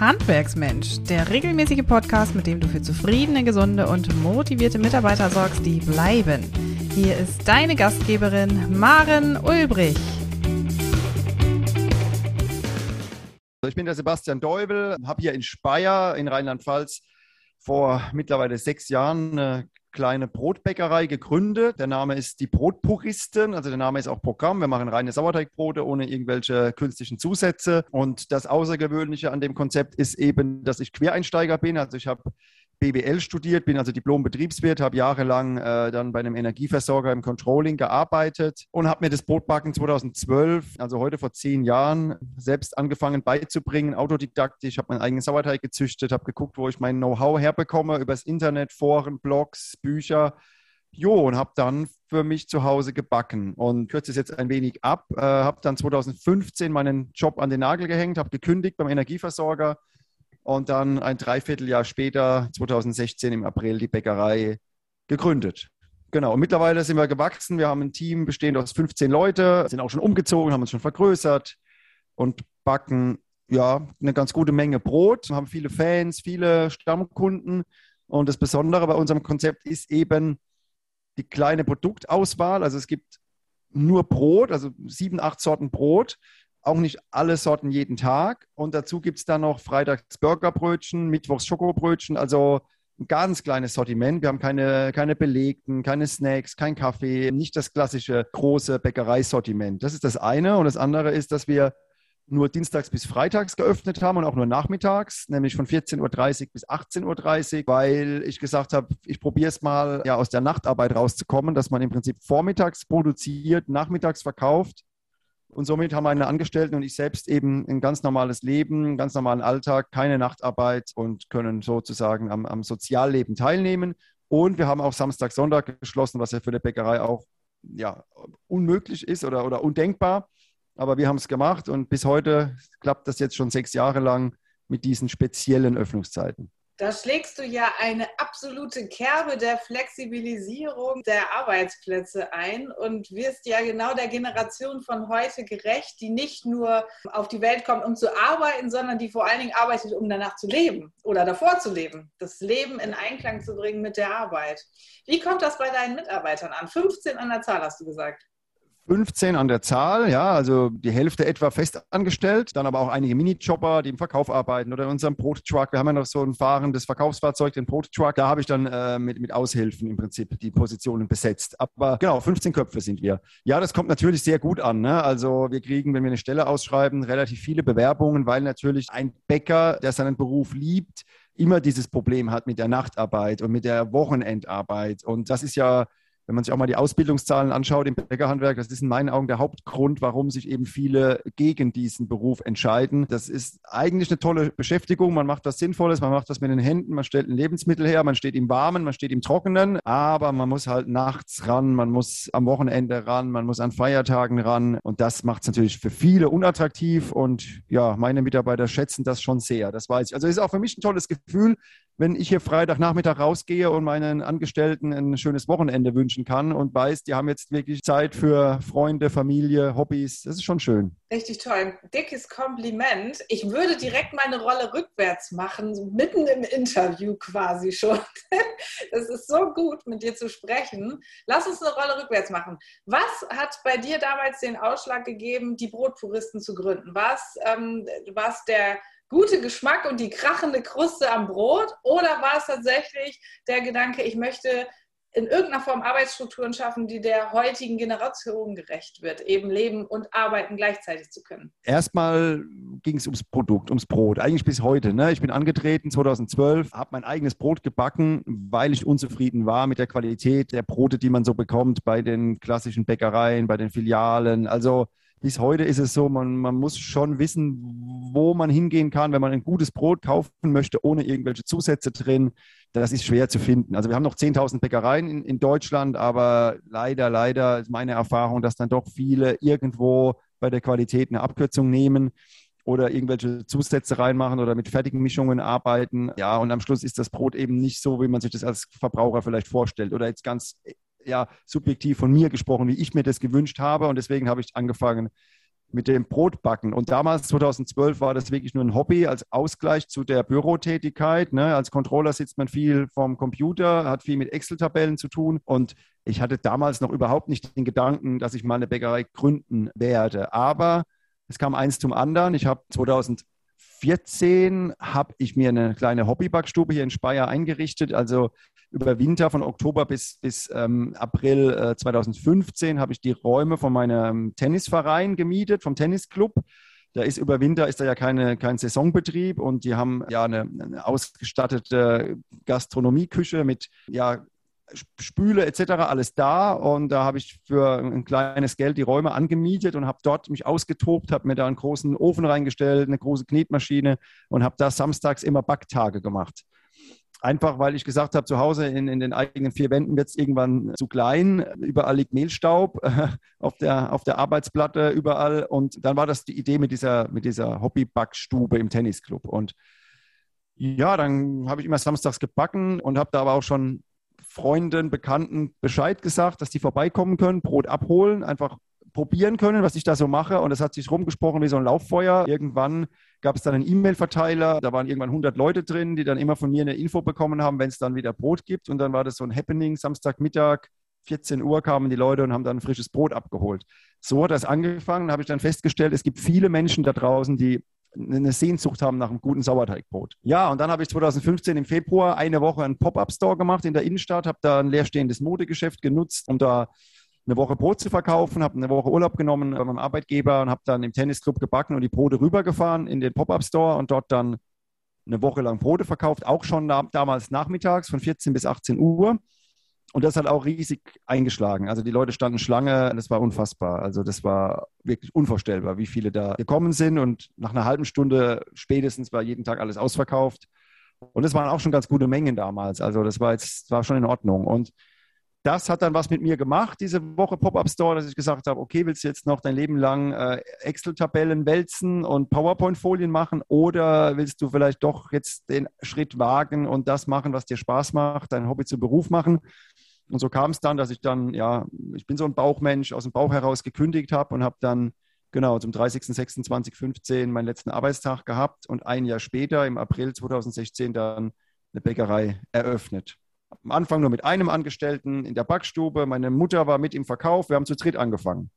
Handwerksmensch, der regelmäßige Podcast, mit dem du für zufriedene, gesunde und motivierte Mitarbeiter sorgst, die bleiben. Hier ist deine Gastgeberin Maren Ulbrich. Ich bin der Sebastian Deubel, habe hier in Speyer in Rheinland-Pfalz vor mittlerweile sechs Jahren eine kleine Brotbäckerei gegründet. Der Name ist die Brotpuristen, also der Name ist auch Programm. Wir machen reine Sauerteigbrote ohne irgendwelche künstlichen Zusätze. Und das Außergewöhnliche an dem Konzept ist eben, dass ich Quereinsteiger bin. Also ich habe BWL studiert, bin also Diplom-Betriebswirt, habe jahrelang äh, dann bei einem Energieversorger im Controlling gearbeitet und habe mir das Brotbacken 2012, also heute vor zehn Jahren, selbst angefangen beizubringen, autodidaktisch. Habe meinen eigenen Sauerteig gezüchtet, habe geguckt, wo ich mein Know-how herbekomme, übers Internet, Foren, Blogs, Bücher. Jo, und habe dann für mich zu Hause gebacken und kürze es jetzt ein wenig ab. Äh, habe dann 2015 meinen Job an den Nagel gehängt, habe gekündigt beim Energieversorger und dann ein Dreivierteljahr später, 2016 im April, die Bäckerei gegründet. Genau, und mittlerweile sind wir gewachsen. Wir haben ein Team bestehend aus 15 Leute, sind auch schon umgezogen, haben uns schon vergrößert und backen ja eine ganz gute Menge Brot, haben viele Fans, viele Stammkunden. Und das Besondere bei unserem Konzept ist eben die kleine Produktauswahl. Also es gibt nur Brot, also sieben, acht Sorten Brot auch nicht alle Sorten jeden Tag. Und dazu gibt es dann noch freitags Burgerbrötchen, mittwochs Schokobrötchen, also ein ganz kleines Sortiment. Wir haben keine, keine belegten, keine Snacks, kein Kaffee, nicht das klassische große Bäckereisortiment. Das ist das eine. Und das andere ist, dass wir nur dienstags bis freitags geöffnet haben und auch nur nachmittags, nämlich von 14.30 Uhr bis 18.30 Uhr, weil ich gesagt habe, ich probiere es mal ja, aus der Nachtarbeit rauszukommen, dass man im Prinzip vormittags produziert, nachmittags verkauft und somit haben meine Angestellten und ich selbst eben ein ganz normales Leben, einen ganz normalen Alltag, keine Nachtarbeit und können sozusagen am, am Sozialleben teilnehmen. Und wir haben auch Samstag, Sonntag geschlossen, was ja für eine Bäckerei auch ja, unmöglich ist oder, oder undenkbar. Aber wir haben es gemacht und bis heute klappt das jetzt schon sechs Jahre lang mit diesen speziellen Öffnungszeiten. Da schlägst du ja eine absolute Kerbe der Flexibilisierung der Arbeitsplätze ein und wirst ja genau der Generation von heute gerecht, die nicht nur auf die Welt kommt, um zu arbeiten, sondern die vor allen Dingen arbeitet, um danach zu leben oder davor zu leben. Das Leben in Einklang zu bringen mit der Arbeit. Wie kommt das bei deinen Mitarbeitern an? 15 an der Zahl hast du gesagt. 15 an der Zahl, ja, also die Hälfte etwa festangestellt, dann aber auch einige Minijobber, die im Verkauf arbeiten oder in unserem Brottruck. Wir haben ja noch so ein fahrendes Verkaufsfahrzeug, den Brottruck. Da habe ich dann äh, mit, mit Aushilfen im Prinzip die Positionen besetzt. Aber genau, 15 Köpfe sind wir. Ja, das kommt natürlich sehr gut an. Ne? Also wir kriegen, wenn wir eine Stelle ausschreiben, relativ viele Bewerbungen, weil natürlich ein Bäcker, der seinen Beruf liebt, immer dieses Problem hat mit der Nachtarbeit und mit der Wochenendarbeit. Und das ist ja wenn man sich auch mal die Ausbildungszahlen anschaut im Bäckerhandwerk, das ist in meinen Augen der Hauptgrund, warum sich eben viele gegen diesen Beruf entscheiden. Das ist eigentlich eine tolle Beschäftigung. Man macht was Sinnvolles, man macht das mit den Händen, man stellt ein Lebensmittel her, man steht im Warmen, man steht im Trockenen, aber man muss halt nachts ran, man muss am Wochenende ran, man muss an Feiertagen ran und das macht es natürlich für viele unattraktiv und ja, meine Mitarbeiter schätzen das schon sehr, das weiß ich. Also es ist auch für mich ein tolles Gefühl, wenn ich hier Freitagnachmittag rausgehe und meinen Angestellten ein schönes Wochenende wünschen kann und weiß, die haben jetzt wirklich Zeit für Freunde, Familie, Hobbys. Das ist schon schön. Richtig toll. Dickes Kompliment. Ich würde direkt meine Rolle rückwärts machen, mitten im Interview quasi schon. Das ist so gut, mit dir zu sprechen. Lass uns eine Rolle rückwärts machen. Was hat bei dir damals den Ausschlag gegeben, die Brotpuristen zu gründen? Was, ähm, was der gute Geschmack und die krachende Kruste am Brot? Oder war es tatsächlich der Gedanke, ich möchte in irgendeiner Form Arbeitsstrukturen schaffen, die der heutigen Generation gerecht wird, eben leben und arbeiten gleichzeitig zu können? Erstmal ging es ums Produkt, ums Brot, eigentlich bis heute. Ne? Ich bin angetreten 2012, habe mein eigenes Brot gebacken, weil ich unzufrieden war mit der Qualität der Brote, die man so bekommt bei den klassischen Bäckereien, bei den Filialen. Also bis heute ist es so, man, man muss schon wissen, wo man hingehen kann, wenn man ein gutes Brot kaufen möchte, ohne irgendwelche Zusätze drin. Das ist schwer zu finden. Also wir haben noch 10.000 Bäckereien in, in Deutschland, aber leider, leider ist meine Erfahrung, dass dann doch viele irgendwo bei der Qualität eine Abkürzung nehmen oder irgendwelche Zusätze reinmachen oder mit fertigen Mischungen arbeiten. Ja, und am Schluss ist das Brot eben nicht so, wie man sich das als Verbraucher vielleicht vorstellt. Oder jetzt ganz ja, subjektiv von mir gesprochen, wie ich mir das gewünscht habe. Und deswegen habe ich angefangen, mit dem Brotbacken. Und damals, 2012, war das wirklich nur ein Hobby als Ausgleich zu der Bürotätigkeit. Ne? Als Controller sitzt man viel vorm Computer, hat viel mit Excel-Tabellen zu tun. Und ich hatte damals noch überhaupt nicht den Gedanken, dass ich mal eine Bäckerei gründen werde. Aber es kam eins zum anderen. Ich habe 2014 habe ich mir eine kleine Hobbybackstube hier in Speyer eingerichtet. Also über Winter von Oktober bis, bis ähm, April äh, 2015 habe ich die Räume von meinem Tennisverein gemietet, vom Tennisclub. Da ist über Winter ist da ja keine, kein Saisonbetrieb und die haben ja eine, eine ausgestattete Gastronomieküche mit ja, Spüle etc. alles da und da habe ich für ein kleines Geld die Räume angemietet und habe dort mich ausgetobt, habe mir da einen großen Ofen reingestellt, eine große Knetmaschine und habe da samstags immer Backtage gemacht. Einfach weil ich gesagt habe, zu Hause in, in den eigenen vier Wänden wird es irgendwann zu klein. Überall liegt Mehlstaub auf, der, auf der Arbeitsplatte, überall. Und dann war das die Idee mit dieser, mit dieser Hobby-Backstube im Tennisclub. Und ja, dann habe ich immer samstags gebacken und habe da aber auch schon Freunden, Bekannten Bescheid gesagt, dass die vorbeikommen können, Brot abholen, einfach probieren können, was ich da so mache. Und es hat sich rumgesprochen wie so ein Lauffeuer. Irgendwann gab es dann einen E-Mail-Verteiler. Da waren irgendwann 100 Leute drin, die dann immer von mir eine Info bekommen haben, wenn es dann wieder Brot gibt. Und dann war das so ein Happening. Samstagmittag, 14 Uhr kamen die Leute und haben dann frisches Brot abgeholt. So hat das angefangen. Da habe ich dann festgestellt, es gibt viele Menschen da draußen, die eine Sehnsucht haben nach einem guten Sauerteigbrot. Ja, und dann habe ich 2015 im Februar eine Woche einen Pop-up-Store gemacht in der Innenstadt, habe da ein leerstehendes Modegeschäft genutzt, um da eine Woche Brot zu verkaufen, habe eine Woche Urlaub genommen bei meinem Arbeitgeber und habe dann im Tennisclub gebacken und die Brote rübergefahren in den Pop-Up-Store und dort dann eine Woche lang Brote verkauft, auch schon damals nachmittags von 14 bis 18 Uhr. Und das hat auch riesig eingeschlagen. Also die Leute standen Schlange, das war unfassbar. Also das war wirklich unvorstellbar, wie viele da gekommen sind. Und nach einer halben Stunde spätestens war jeden Tag alles ausverkauft. Und es waren auch schon ganz gute Mengen damals. Also das war jetzt war schon in Ordnung. Und das hat dann was mit mir gemacht, diese Woche Pop-Up Store, dass ich gesagt habe, okay, willst du jetzt noch dein Leben lang äh, Excel-Tabellen wälzen und PowerPoint-Folien machen oder willst du vielleicht doch jetzt den Schritt wagen und das machen, was dir Spaß macht, dein Hobby zum Beruf machen? Und so kam es dann, dass ich dann, ja, ich bin so ein Bauchmensch, aus dem Bauch heraus gekündigt habe und habe dann genau zum 30.06.2015 meinen letzten Arbeitstag gehabt und ein Jahr später, im April 2016, dann eine Bäckerei eröffnet am Anfang nur mit einem Angestellten in der Backstube. Meine Mutter war mit im Verkauf. Wir haben zu dritt angefangen.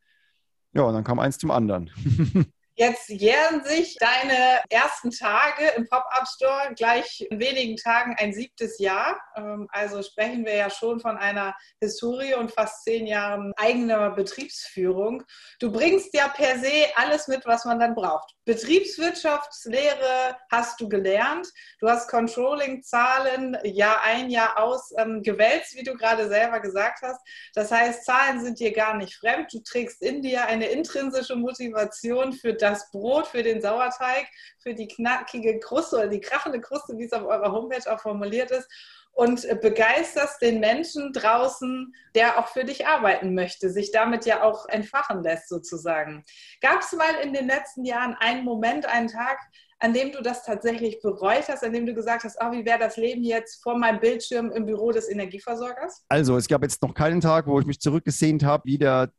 Ja, und dann kam eins zum anderen. Jetzt jähren sich deine ersten Tage im Pop-Up-Store gleich in wenigen Tagen ein siebtes Jahr. Ähm, also sprechen wir ja schon von einer Historie und fast zehn Jahren eigener Betriebsführung. Du bringst ja per se alles mit, was man dann braucht. Betriebswirtschaftslehre hast du gelernt. Du hast Controlling-Zahlen Jahr ein, Jahr aus ähm, gewälzt, wie du gerade selber gesagt hast. Das heißt, Zahlen sind dir gar nicht fremd. Du trägst in dir eine intrinsische Motivation für das Brot, für den Sauerteig, für die knackige Kruste oder die krachende Kruste, wie es auf eurer Homepage auch formuliert ist und begeisterst den Menschen draußen, der auch für dich arbeiten möchte, sich damit ja auch entfachen lässt sozusagen. Gab es mal in den letzten Jahren einen Moment, einen Tag, an dem du das tatsächlich bereut hast, an dem du gesagt hast, oh, wie wäre das Leben jetzt vor meinem Bildschirm im Büro des Energieversorgers? Also es gab jetzt noch keinen Tag, wo ich mich zurückgesehnt habe, wieder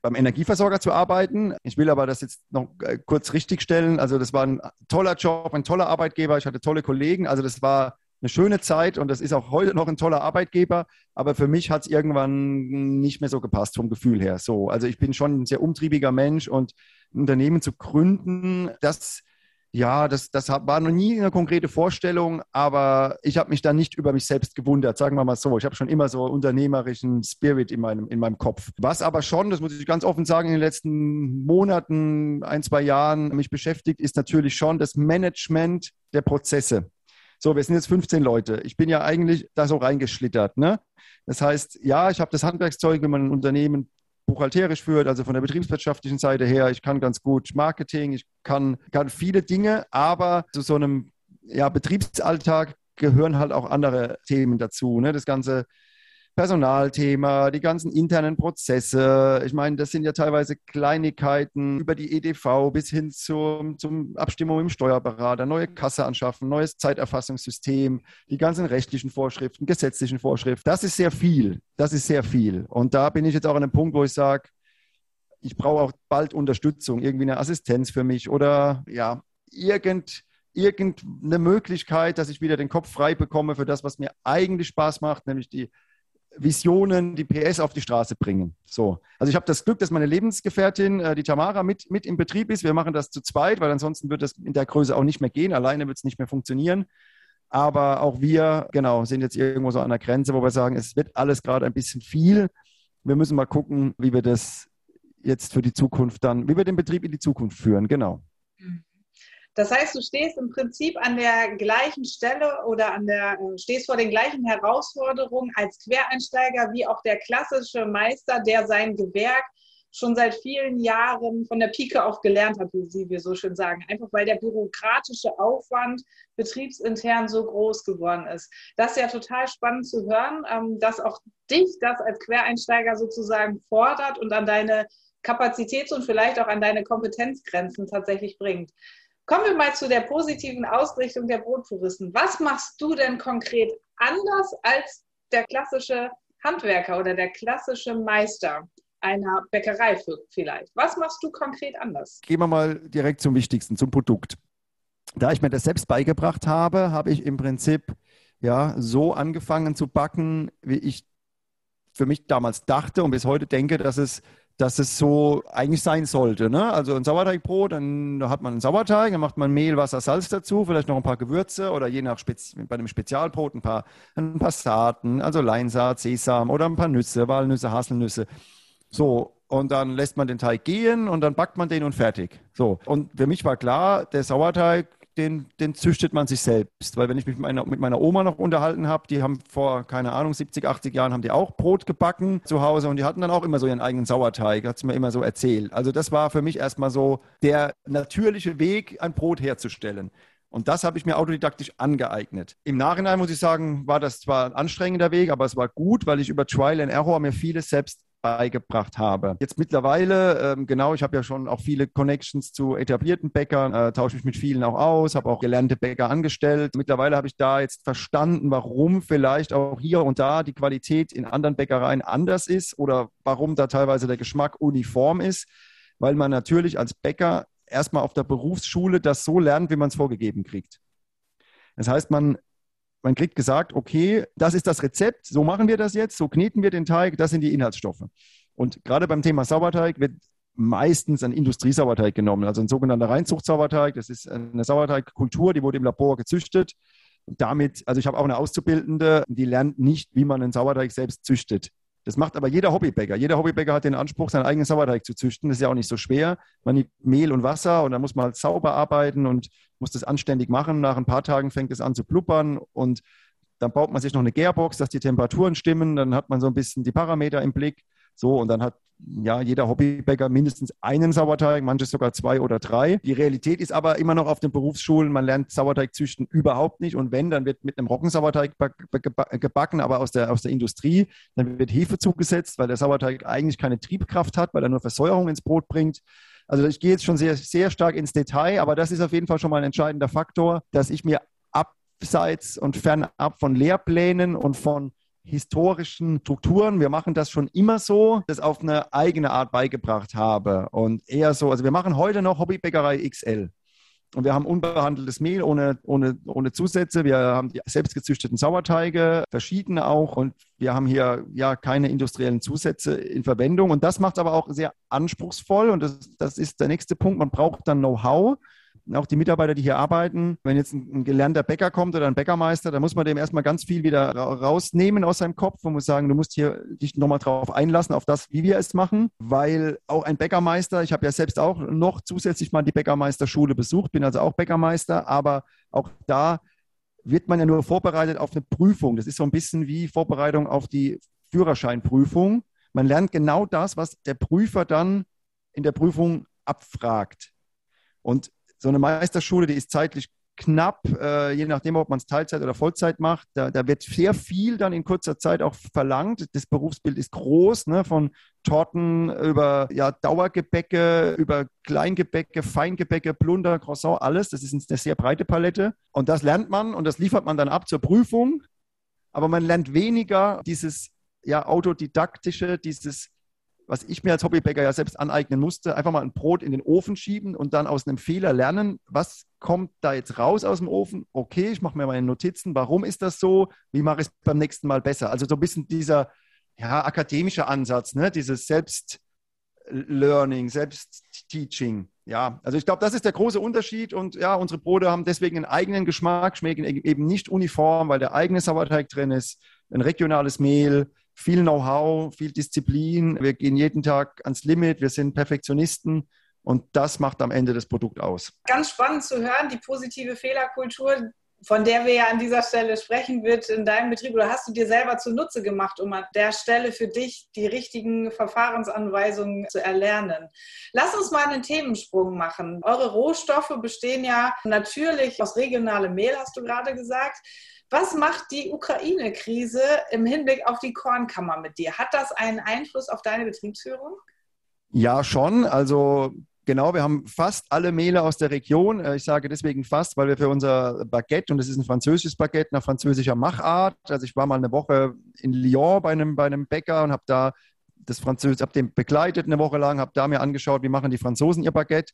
beim Energieversorger zu arbeiten. Ich will aber das jetzt noch äh, kurz richtigstellen. Also das war ein toller Job, ein toller Arbeitgeber. Ich hatte tolle Kollegen. Also das war eine schöne Zeit und das ist auch heute noch ein toller Arbeitgeber. Aber für mich hat es irgendwann nicht mehr so gepasst vom Gefühl her. So, also ich bin schon ein sehr umtriebiger Mensch und ein Unternehmen zu gründen, das ja, das, das war noch nie eine konkrete Vorstellung, aber ich habe mich da nicht über mich selbst gewundert, sagen wir mal so. Ich habe schon immer so unternehmerischen Spirit in meinem, in meinem Kopf. Was aber schon, das muss ich ganz offen sagen, in den letzten Monaten, ein, zwei Jahren mich beschäftigt, ist natürlich schon das Management der Prozesse. So, wir sind jetzt 15 Leute. Ich bin ja eigentlich da so reingeschlittert. Ne? Das heißt, ja, ich habe das Handwerkszeug, wenn man ein Unternehmen buchhalterisch führt, also von der betriebswirtschaftlichen Seite her. Ich kann ganz gut Marketing, ich kann, kann viele Dinge, aber zu so einem ja, Betriebsalltag gehören halt auch andere Themen dazu. Ne? Das ganze Personalthema, die ganzen internen Prozesse. Ich meine, das sind ja teilweise Kleinigkeiten über die EDV bis hin zum, zum Abstimmung im Steuerberater, neue Kasse anschaffen, neues Zeiterfassungssystem, die ganzen rechtlichen Vorschriften, gesetzlichen Vorschriften. Das ist sehr viel. Das ist sehr viel. Und da bin ich jetzt auch an einem Punkt, wo ich sage, ich brauche auch bald Unterstützung, irgendwie eine Assistenz für mich oder ja, irgend, irgendeine Möglichkeit, dass ich wieder den Kopf frei bekomme für das, was mir eigentlich Spaß macht, nämlich die Visionen, die PS auf die Straße bringen. So. Also ich habe das Glück, dass meine Lebensgefährtin, äh, die Tamara, mit, mit im Betrieb ist. Wir machen das zu zweit, weil ansonsten wird das in der Größe auch nicht mehr gehen. Alleine wird es nicht mehr funktionieren. Aber auch wir, genau, sind jetzt irgendwo so an der Grenze, wo wir sagen, es wird alles gerade ein bisschen viel. Wir müssen mal gucken, wie wir das jetzt für die Zukunft dann, wie wir den Betrieb in die Zukunft führen. Genau. Mhm. Das heißt, du stehst im Prinzip an der gleichen Stelle oder an der, äh, stehst vor den gleichen Herausforderungen als Quereinsteiger wie auch der klassische Meister, der sein Gewerk schon seit vielen Jahren von der Pike auf gelernt hat, wie wir so schön sagen. Einfach weil der bürokratische Aufwand betriebsintern so groß geworden ist. Das ist ja total spannend zu hören, ähm, dass auch dich das als Quereinsteiger sozusagen fordert und an deine Kapazitäts- und vielleicht auch an deine Kompetenzgrenzen tatsächlich bringt. Kommen wir mal zu der positiven Ausrichtung der Brotpuristen. Was machst du denn konkret anders als der klassische Handwerker oder der klassische Meister einer Bäckerei vielleicht? Was machst du konkret anders? Gehen wir mal direkt zum Wichtigsten, zum Produkt. Da ich mir das selbst beigebracht habe, habe ich im Prinzip ja so angefangen zu backen, wie ich für mich damals dachte und bis heute denke, dass es dass es so eigentlich sein sollte. Ne? Also ein Sauerteigbrot, dann hat man einen Sauerteig, dann macht man Mehl, Wasser, Salz dazu, vielleicht noch ein paar Gewürze oder je nach Spezi bei einem Spezialbrot ein paar, ein paar Saaten, also Leinsaat, Sesam oder ein paar Nüsse, Walnüsse, Haselnüsse. So, und dann lässt man den Teig gehen und dann backt man den und fertig. So, und für mich war klar, der Sauerteig den, den züchtet man sich selbst. Weil wenn ich mich mit meiner, mit meiner Oma noch unterhalten habe, die haben vor, keine Ahnung, 70, 80 Jahren haben die auch Brot gebacken zu Hause und die hatten dann auch immer so ihren eigenen Sauerteig, hat sie mir immer so erzählt. Also das war für mich erstmal so der natürliche Weg, ein Brot herzustellen. Und das habe ich mir autodidaktisch angeeignet. Im Nachhinein muss ich sagen, war das zwar ein anstrengender Weg, aber es war gut, weil ich über Trial and Error mir vieles selbst beigebracht habe. Jetzt mittlerweile, ähm, genau, ich habe ja schon auch viele Connections zu etablierten Bäckern, äh, tausche mich mit vielen auch aus, habe auch gelernte Bäcker angestellt. Mittlerweile habe ich da jetzt verstanden, warum vielleicht auch hier und da die Qualität in anderen Bäckereien anders ist oder warum da teilweise der Geschmack uniform ist, weil man natürlich als Bäcker erstmal auf der Berufsschule das so lernt, wie man es vorgegeben kriegt. Das heißt, man man kriegt gesagt, okay, das ist das Rezept, so machen wir das jetzt, so kneten wir den Teig, das sind die Inhaltsstoffe. Und gerade beim Thema Sauerteig wird meistens ein Industriesauerteig genommen, also ein sogenannter Reinzuchtsauerteig. Das ist eine Sauerteigkultur, die wurde im Labor gezüchtet. damit, also ich habe auch eine Auszubildende, die lernt nicht, wie man einen Sauerteig selbst züchtet. Das macht aber jeder Hobbybäcker. Jeder Hobbybäcker hat den Anspruch, seinen eigenen Sauerteig zu züchten. Das ist ja auch nicht so schwer. Man nimmt Mehl und Wasser und dann muss man halt sauber arbeiten und muss das anständig machen. Nach ein paar Tagen fängt es an zu blubbern und dann baut man sich noch eine Gärbox, dass die Temperaturen stimmen. Dann hat man so ein bisschen die Parameter im Blick. So, und dann hat ja jeder Hobbybäcker mindestens einen Sauerteig, manche sogar zwei oder drei. Die Realität ist aber immer noch auf den Berufsschulen, man lernt Sauerteig züchten überhaupt nicht. Und wenn, dann wird mit einem Roggensauerteig gebacken, aber aus der, aus der Industrie. Dann wird Hefe zugesetzt, weil der Sauerteig eigentlich keine Triebkraft hat, weil er nur Versäuerung ins Brot bringt. Also ich gehe jetzt schon sehr, sehr stark ins Detail, aber das ist auf jeden Fall schon mal ein entscheidender Faktor, dass ich mir abseits und fernab von Lehrplänen und von historischen Strukturen. Wir machen das schon immer so, das auf eine eigene Art beigebracht habe. Und eher so, also wir machen heute noch Hobbybäckerei XL. Und wir haben unbehandeltes Mehl ohne, ohne, ohne Zusätze. Wir haben die selbstgezüchteten Sauerteige, verschiedene auch. Und wir haben hier ja keine industriellen Zusätze in Verwendung. Und das macht aber auch sehr anspruchsvoll. Und das, das ist der nächste Punkt. Man braucht dann Know-how auch die Mitarbeiter, die hier arbeiten, wenn jetzt ein, gelernter Bäcker kommt oder ein Bäckermeister, dann muss man dem erstmal ganz viel wieder rausnehmen aus seinem Kopf und muss sagen, du musst hier dich nochmal drauf einlassen, auf das, wie wir es machen, weil auch ein Bäckermeister, ich habe ja selbst auch noch zusätzlich mal die Bäckermeisterschule besucht, bin also auch Bäckermeister, aber auch da wird man ja nur vorbereitet auf eine Prüfung. Das ist so ein bisschen wie Vorbereitung auf die Führerscheinprüfung. Man lernt genau das, was der Prüfer dann in der Prüfung abfragt. Und so eine Meisterschule, die ist zeitlich knapp, äh, je nachdem, ob man es Teilzeit oder Vollzeit macht. Da, da, wird sehr viel dann in kurzer Zeit auch verlangt. Das Berufsbild ist groß, ne? von Torten über ja, Dauergebäcke, über Kleingebäcke, Feingebäcke, Plunder, Croissant, alles. Das ist eine sehr breite Palette. Und das lernt man und das liefert man dann ab zur Prüfung. Aber man lernt weniger dieses ja, autodidaktische, dieses was ich mir als Hobbybäcker ja selbst aneignen musste, einfach mal ein Brot in den Ofen schieben und dann aus einem Fehler lernen, was kommt da jetzt raus aus dem Ofen? Okay, ich mache mir meine Notizen, warum ist das so? Wie mache ich es beim nächsten Mal besser? Also so ein bisschen dieser ja, akademische Ansatz, ne? dieses Selbst-Learning, Selbst-Teaching. Ja, also ich glaube, das ist der große Unterschied und ja, unsere Brote haben deswegen einen eigenen Geschmack, schmecken e-, eben nicht uniform, weil der eigene Sauerteig drin ist, ein regionales Mehl, viel Know-how, viel Disziplin. Wir gehen jeden Tag ans Limit, wir sind Perfektionisten und das macht am Ende das Produkt aus. Ganz spannend zu hören, die positive Fehlerkultur, von der wir ja an dieser Stelle sprechen, wird in deinem Betrieb oder hast du dir selber zunutze gemacht, um an der Stelle für dich die richtigen Verfahrensanweisungen zu erlernen. Lass uns mal einen Themensprung machen. Eure Rohstoffe bestehen ja natürlich aus regionalem Mehl, hast du gerade gesagt. Was macht die Ukraine-Krise im Hinblick auf die Kornkammer mit dir? Hat das einen Einfluss auf deine Betriebsführung? Ja, schon. Also Genau, wir haben fast alle Mehle aus der Region. Äh, ich sage deswegen fast, weil wir für unser Baguette, und das ist ein französisches Baguette nach französischer Machart. Also ich war mal eine Woche in Lyon bei einem, bei einem Bäcker und habe da das Französisch, habe den begleitet eine Woche lang, habe da mir angeschaut, wie machen die Franzosen ihr Baguette.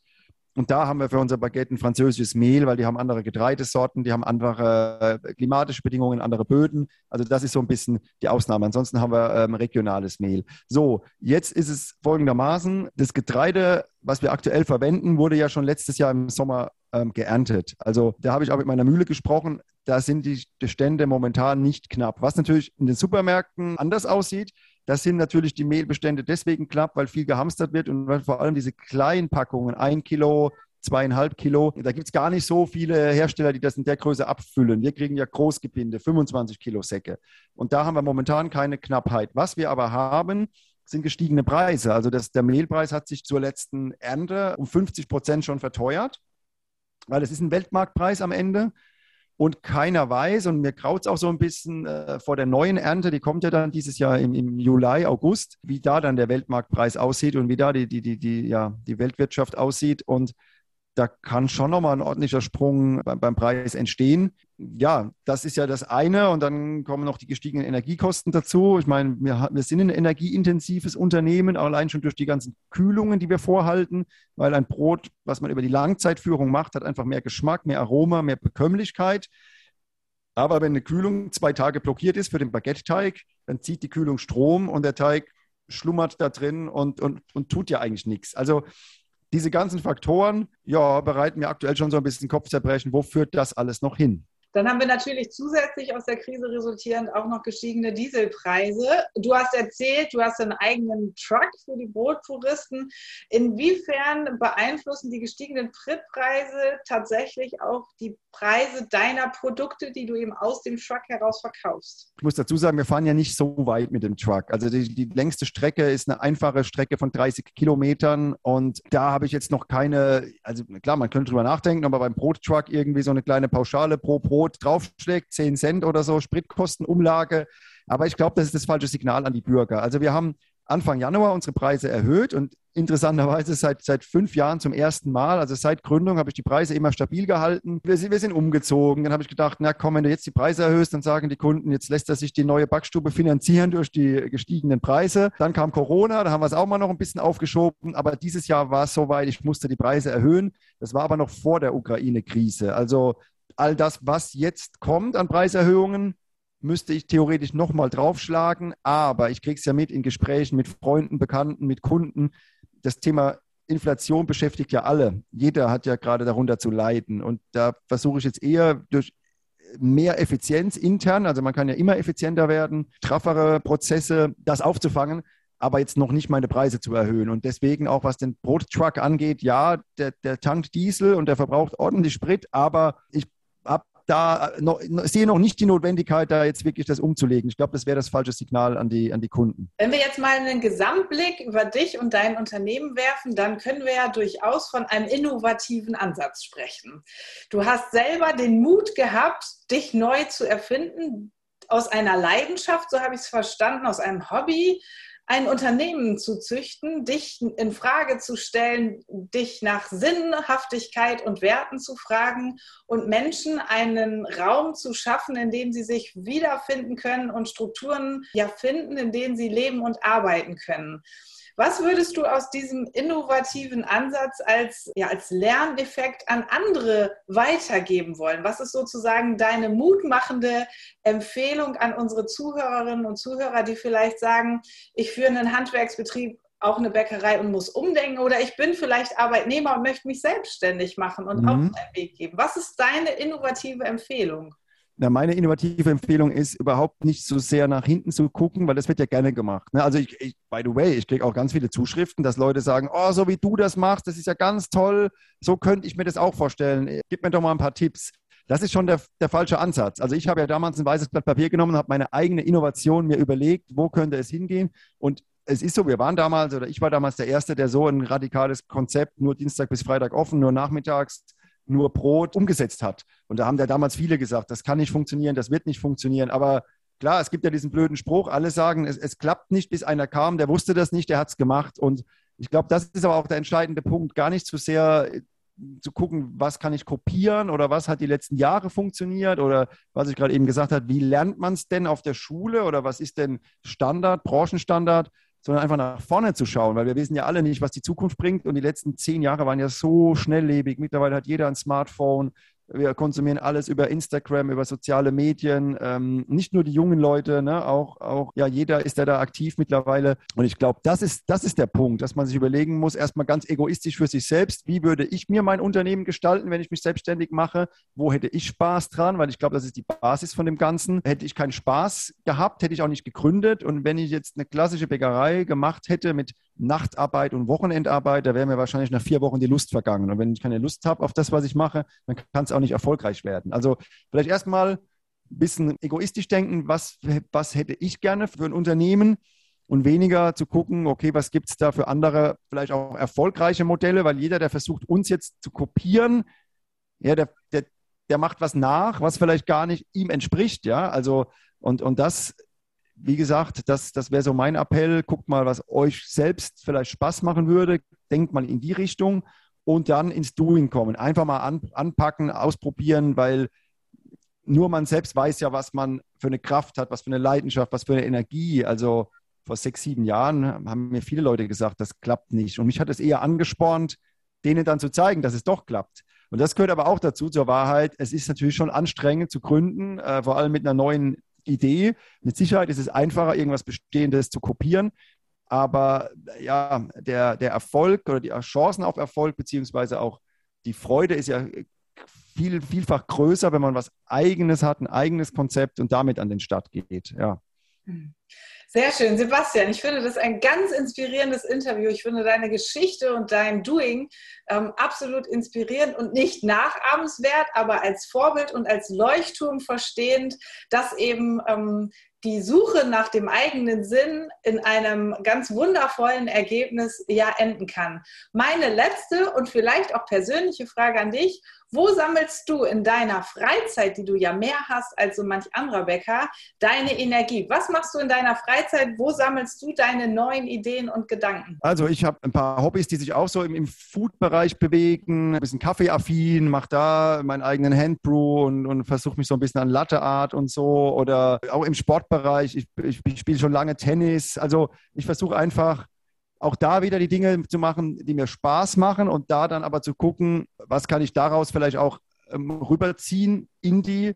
Und da haben wir für unser Baguette ein französisches Mehl, weil die haben andere Getreidesorten, die haben andere äh, klimatische Bedingungen, andere Böden. Also das ist so ein bisschen die Ausnahme. Ansonsten haben wir ähm, regionales Mehl. So, jetzt ist es folgendermaßen, das Getreide, was wir aktuell verwenden, wurde ja schon letztes Jahr im Sommer ähm, geerntet. Also da habe ich auch mit meiner Mühle gesprochen. Da sind die Bestände momentan nicht knapp. Was natürlich in den Supermärkten anders aussieht, das sind natürlich die Mehlbestände deswegen knapp, weil viel gehamstert wird und weil vor allem diese kleinen Packungen, ein Kilo, zweieinhalb Kilo, da gibt es gar nicht so viele Hersteller, die das in der Größe abfüllen. Wir kriegen ja Großgebinde, 25 Kilo Säcke. Und da haben wir momentan keine Knappheit. Was wir aber haben, sind gestiegene Preise. Also das, der Mehlpreis hat sich zur letzten Ernte um 50 Prozent schon verteuert, weil es ist ein Weltmarktpreis am Ende und keiner weiß, und mir graut es auch so ein bisschen äh, vor der neuen Ernte, die kommt ja dann dieses Jahr im, im, Juli, August, wie da dann der Weltmarktpreis aussieht und wie da die, die, die, die, ja, die Weltwirtschaft aussieht. Und da kann schon nochmal ein ordentlicher Sprung beim, Preis entstehen. Ja, das ist ja das eine. Und dann kommen noch die gestiegenen Energiekosten dazu. Ich meine, wir, wir sind ein energieintensives Unternehmen, allein schon durch die ganzen Kühlungen, die wir vorhalten, weil ein Brot, was man über die Langzeitführung macht, hat einfach mehr Geschmack, mehr Aroma, mehr Bekömmlichkeit. Aber wenn eine Kühlung zwei Tage blockiert ist für den Baguette-Teig, dann zieht die Kühlung Strom und der Teig schlummert da drin und, und, und tut ja eigentlich nichts. Also diese ganzen Faktoren, ja, bereiten mir aktuell schon so ein bisschen Kopfzerbrechen. Wo führt das alles noch hin? Dann haben wir natürlich zusätzlich aus der Krise resultierend auch noch gestiegene Dieselpreise. Du hast erzählt, du hast einen eigenen Truck für die Brottouristen. Inwiefern beeinflussen die gestiegenen Spritpreise tatsächlich auch die Preise deiner Produkte, die du eben aus dem Truck heraus verkaufst? Ich muss dazu sagen, wir fahren ja nicht so weit mit dem Truck. Also die, die längste Strecke ist eine einfache Strecke von 30 Kilometern und da habe ich jetzt noch keine, also klar, man könnte drüber nachdenken, aber beim Brottruck irgendwie so eine kleine Pauschale pro Brot Brot draufschlägt, 10 Cent oder so, Spritkostenumlage. Aber ich glaube, das ist das falsche Signal an die Bürger. Also wir haben Anfang Januar unsere Preise erhöht und interessanterweise seit, seit fünf Jahren zum ersten Mal, also seit Gründung, habe ich die Preise immer stabil gehalten. Wir wir sind umgezogen. Dann habe ich gedacht, na komm, wenn du jetzt die Preise erhöhst, dann sagen die Kunden, jetzt lässt er sich die neue Backstube finanzieren durch die gestiegenen Preise. Dann kam Corona, da haben wir es auch mal noch ein bisschen aufgeschoben. Aber dieses Jahr war es soweit, ich musste die Preise erhöhen. Das war aber noch vor der Ukraine-Krise. Also all das, was jetzt kommt an Preiserhöhungen, müsste ich theoretisch nochmal draufschlagen. Aber ich kriege es ja mit in Gesprächen mit Freunden, Bekannten, mit Kunden. Das Thema Inflation beschäftigt ja alle. Jeder hat ja gerade darunter zu leiden. Und da versuche ich jetzt eher durch mehr Effizienz intern, also man kann ja immer effizienter werden, straffere Prozesse, das aufzufangen, aber jetzt noch nicht meine Preise zu erhöhen. Und deswegen auch, was den Brottruck angeht, ja, der, der tankt Diesel und der verbraucht ordentlich Sprit, aber ich da noch, sehe noch nicht die Notwendigkeit, da jetzt wirklich das umzulegen. Ich glaube, das wäre das falsche Signal an die, an die Kunden. Wenn wir jetzt mal einen Gesamtblick über dich und dein Unternehmen werfen, dann können wir ja durchaus von einem innovativen Ansatz sprechen. Du hast selber den Mut gehabt, dich neu zu erfinden, aus einer Leidenschaft, so habe ich es verstanden, aus einem Hobby, ein Unternehmen zu züchten, dich in Frage zu stellen, dich nach Sinnhaftigkeit und Werten zu fragen und Menschen einen Raum zu schaffen, in dem sie sich wiederfinden können und Strukturen ja finden, in denen sie leben und arbeiten können. Was würdest du aus diesem innovativen Ansatz als, ja, als Lerneffekt an andere weitergeben wollen? Was ist sozusagen deine mutmachende Empfehlung an unsere Zuhörerinnen und Zuhörer, die vielleicht sagen, ich führe einen Handwerksbetrieb auch eine Bäckerei und muss umdenken oder ich bin vielleicht Arbeitnehmer und möchte mich selbstständig machen und mhm. auch einen Weg geben. Was ist deine innovative Empfehlung? Na, meine innovative Empfehlung ist, überhaupt nicht so sehr nach hinten zu gucken, weil das wird ja gerne gemacht. Ne? Also ich, ich, by the way, ich kriege auch ganz viele Zuschriften, dass Leute sagen, oh, so wie du das machst, das ist ja ganz toll, so könnte ich mir das auch vorstellen. Gib mir doch mal ein paar Tipps. Das ist schon der, der falsche Ansatz. Also ich habe ja damals ein weißes Blatt Papier genommen und habe meine eigene Innovation mir überlegt, wo könnte es hingehen. Und es ist so, wir waren damals, oder ich war damals der Erste, der so ein radikales Konzept, nur Dienstag bis Freitag offen, nur nachmittags, nur Brot umgesetzt hat. Und da haben da damals viele gesagt, das kann nicht funktionieren, das wird nicht funktionieren. Aber klar, es gibt ja diesen blöden Spruch, alle sagen, es, es klappt nicht, bis einer kam, der wusste das nicht, der hat es gemacht. Und ich glaube, das ist aber auch der entscheidende Punkt, gar nicht zu sehr äh, zu gucken, was kann ich kopieren oder was hat die letzten Jahre funktioniert oder was ich gerade eben gesagt habe, wie lernt man es denn auf der Schule oder was ist denn Standard, Branchenstandard, sondern einfach nach vorne zu schauen, weil wir wissen ja alle nicht, was die Zukunft bringt. Und die letzten zehn Jahre waren ja so schnelllebig. Mittlerweile hat jeder ein Smartphone, wir konsumieren alles über Instagram, über soziale Medien. Ähm, nicht nur die jungen Leute, ne? auch, auch ja, jeder ist ja da aktiv mittlerweile. Und ich glaube, das ist, das ist der Punkt, dass man sich überlegen muss, erstmal ganz egoistisch für sich selbst, wie würde ich mir mein Unternehmen gestalten, wenn ich mich selbstständig mache? Wo hätte ich Spaß dran? Weil ich glaube, das ist die Basis von dem Ganzen. Hätte ich keinen Spaß gehabt, hätte ich auch nicht gegründet. Und wenn ich jetzt eine klassische Bäckerei gemacht hätte mit Nachtarbeit und Wochenendarbeit, da wäre mir wahrscheinlich nach vier Wochen die Lust vergangen. Und wenn ich keine Lust habe auf das, was ich mache, dann kann es auch nicht erfolgreich werden. Also vielleicht erstmal ein bisschen egoistisch denken, was, was hätte ich gerne für ein Unternehmen und weniger zu gucken, okay, was gibt es da für andere, vielleicht auch erfolgreiche Modelle, weil jeder, der versucht, uns jetzt zu kopieren, ja, der, der, der macht was nach, was vielleicht gar nicht ihm entspricht, ja, also und, und das wie gesagt, das, das wäre so mein Appell. Guckt mal, was euch selbst vielleicht Spaß machen würde. Denkt mal in die Richtung und dann ins Doing kommen. Einfach mal an, anpacken, ausprobieren, weil nur man selbst weiß ja, was man für eine Kraft hat, was für eine Leidenschaft, was für eine Energie. Also vor sechs, sieben Jahren haben mir viele Leute gesagt, das klappt nicht. Und mich hat es eher angespornt, denen dann zu zeigen, dass es doch klappt. Und das gehört aber auch dazu zur Wahrheit. Es ist natürlich schon anstrengend zu gründen, äh, vor allem mit einer neuen Idee. Mit Sicherheit ist es einfacher, irgendwas Bestehendes zu kopieren. Aber ja, der, der Erfolg oder die Chancen auf Erfolg, beziehungsweise auch die Freude ist ja viel, vielfach größer, wenn man was Eigenes hat, ein eigenes Konzept und damit an den Start geht. Ja. Sehr schön, Sebastian. Ich finde das ein ganz inspirierendes Interview. Ich finde deine Geschichte und dein Doing ähm, absolut inspirierend und nicht nachahmenswert, aber als Vorbild und als Leuchtturm verstehend, dass eben ähm, die Suche nach dem eigenen Sinn in einem ganz wundervollen Ergebnis ja enden kann. Meine letzte und vielleicht auch persönliche Frage an dich. Wo sammelst du in deiner Freizeit, die du ja mehr hast als so manch anderer Bäcker, deine Energie? Was machst du in deiner Freizeit? Wo sammelst du deine neuen Ideen und Gedanken? Also ich habe ein paar Hobbys, die sich auch so im, im Food-Bereich bewegen, ein bisschen Kaffeeaffin, mache da meinen eigenen Handbrew und, und versuche mich so ein bisschen an Latteart und so oder auch im Sportbereich. Ich, ich, ich spiele schon lange Tennis. Also ich versuche einfach auch da wieder die Dinge zu machen, die mir Spaß machen und da dann aber zu gucken, was kann ich daraus vielleicht auch ähm, rüberziehen in die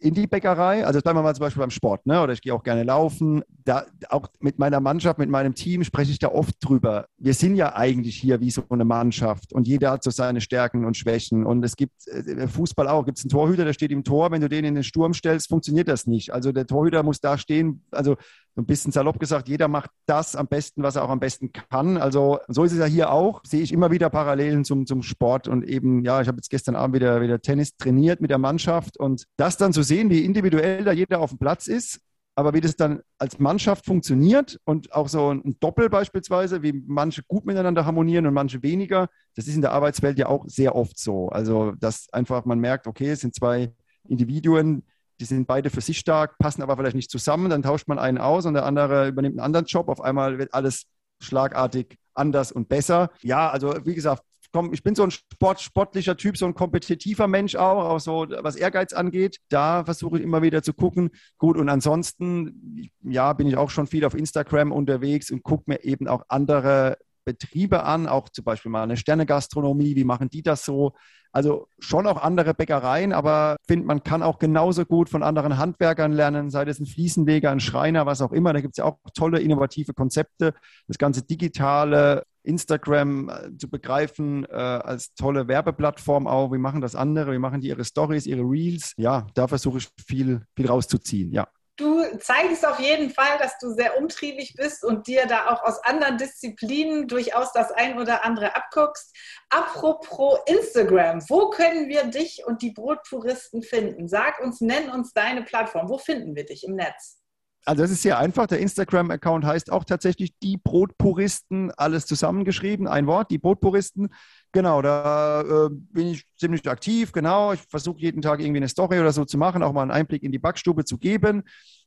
in die Bäckerei, also bleiben wir mal zum Beispiel beim Sport, ne? oder ich gehe auch gerne laufen. Da, auch mit meiner Mannschaft, mit meinem Team spreche ich da oft drüber. Wir sind ja eigentlich hier wie so eine Mannschaft und jeder hat so seine Stärken und Schwächen. Und es gibt äh, Fußball auch, gibt es einen Torhüter, der steht im Tor, wenn du den in den Sturm stellst, funktioniert das nicht. Also der Torhüter muss da stehen, also so ein bisschen salopp gesagt, jeder macht das am besten, was er auch am besten kann. Also so ist es ja hier auch. Sehe ich immer wieder Parallelen zum, zum Sport und eben, ja, ich habe jetzt gestern Abend wieder, wieder Tennis trainiert mit der Mannschaft und das dann zu sehen, wie individuell da jeder auf dem Platz ist, aber wie das dann als Mannschaft funktioniert und auch so ein Doppel beispielsweise, wie manche gut miteinander harmonieren und manche weniger, das ist in der Arbeitswelt ja auch sehr oft so. Also, dass einfach man merkt, okay, es sind zwei Individuen, die sind beide für sich stark, passen aber vielleicht nicht zusammen, dann tauscht man einen aus und der andere übernimmt einen anderen Job. Auf einmal wird alles schlagartig anders und besser. Ja, also wie gesagt, komm, ich bin so ein Sport, sportlicher Typ, so ein kompetitiver Mensch auch, auch so was Ehrgeiz angeht. Da versuche ich immer wieder zu gucken. Gut, und ansonsten, ja, bin ich auch schon viel auf Instagram unterwegs und gucke mir eben auch andere Betriebe an, auch zum Beispiel mal eine Sternegastronomie, wie machen die das so? Also schon auch andere Bäckereien, aber finde, man kann auch genauso gut von anderen Handwerkern lernen, sei das ein Fliesenleger, ein Schreiner, was auch immer. Da gibt es ja auch tolle, innovative Konzepte. Das ganze digitale Instagram äh, zu begreifen äh, als tolle Werbeplattform auch. Wie machen das andere? Wie machen die ihre Stories, ihre Reels? Ja, da versuche ich viel, viel rauszuziehen, ja. Du zeigst auf jeden Fall, dass du sehr umtriebig bist und dir da auch aus anderen Disziplinen durchaus das ein oder andere abguckst. Apropos Instagram, wo können wir dich und die Brotpuristen finden? Sag uns, nenn uns deine Plattform. Wo finden wir dich im Netz? Also das ist sehr einfach. Der Instagram-Account heißt auch tatsächlich die Brotpuristen, alles zusammengeschrieben, ein Wort, die Brotpuristen. Genau, da äh, bin ich ziemlich aktiv, genau. Ich versuche jeden Tag irgendwie eine Story oder so zu machen, auch mal einen Einblick in die Backstube zu geben.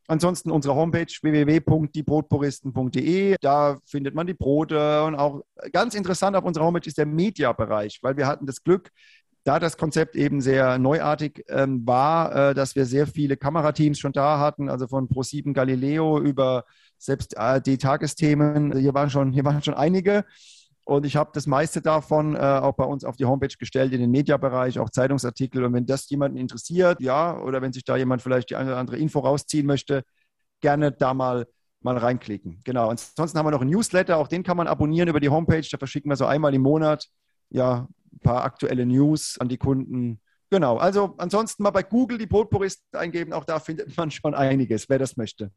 Ansonsten unsere Homepage www.diebrotpuristen.de. Da findet man die Brote und auch ganz interessant auf unserer Homepage ist der Media-Bereich, weil wir hatten das Glück, da das Konzept eben sehr neuartig ähm, war, äh, dass wir sehr viele Kamerateams schon da hatten, also von Pro7 Galileo über selbst äh, die Tagesthemen. Hier waren schon, hier waren schon einige. Und ich habe das meiste davon äh, auch bei uns auf die Homepage gestellt, in den Mediabereich, auch Zeitungsartikel. Und wenn das jemanden interessiert, ja, oder wenn sich da jemand vielleicht die eine oder andere Info rausziehen möchte, gerne da mal, mal reinklicken. Genau. Ansonsten haben wir noch einen Newsletter, auch den kann man abonnieren über die Homepage. Da verschicken wir so einmal im Monat ja, ein paar aktuelle News an die Kunden. Genau. Also ansonsten mal bei Google die Brotpuristen eingeben. Auch da findet man schon einiges, wer das möchte.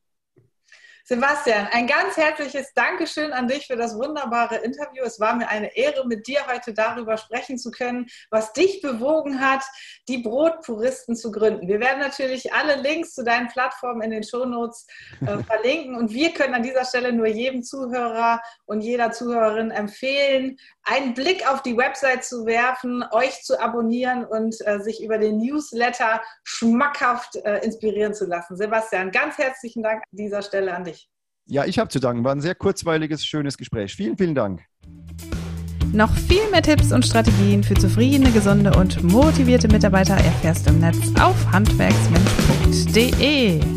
Sebastian, ein ganz herzliches Dankeschön an dich für das wunderbare Interview. Es war mir eine Ehre, mit dir heute darüber sprechen zu können, was dich bewogen hat, die Brotpuristen zu gründen. Wir werden natürlich alle Links zu deinen Plattformen in den Shownotes äh, verlinken und wir können an dieser Stelle nur jedem Zuhörer und jeder Zuhörerin empfehlen, einen Blick auf die Website zu werfen, euch zu abonnieren und äh, sich über den Newsletter schmackhaft äh, inspirieren zu lassen. Sebastian, ganz herzlichen Dank an dieser Stelle an dich. Ja, ich habe zu danken. War ein sehr kurzweiliges, schönes Gespräch. Vielen, vielen Dank. Noch viel mehr Tipps und Strategien für zufriedene, gesunde und motivierte Mitarbeiter erfährst du im Netz auf handwerksmensch.de.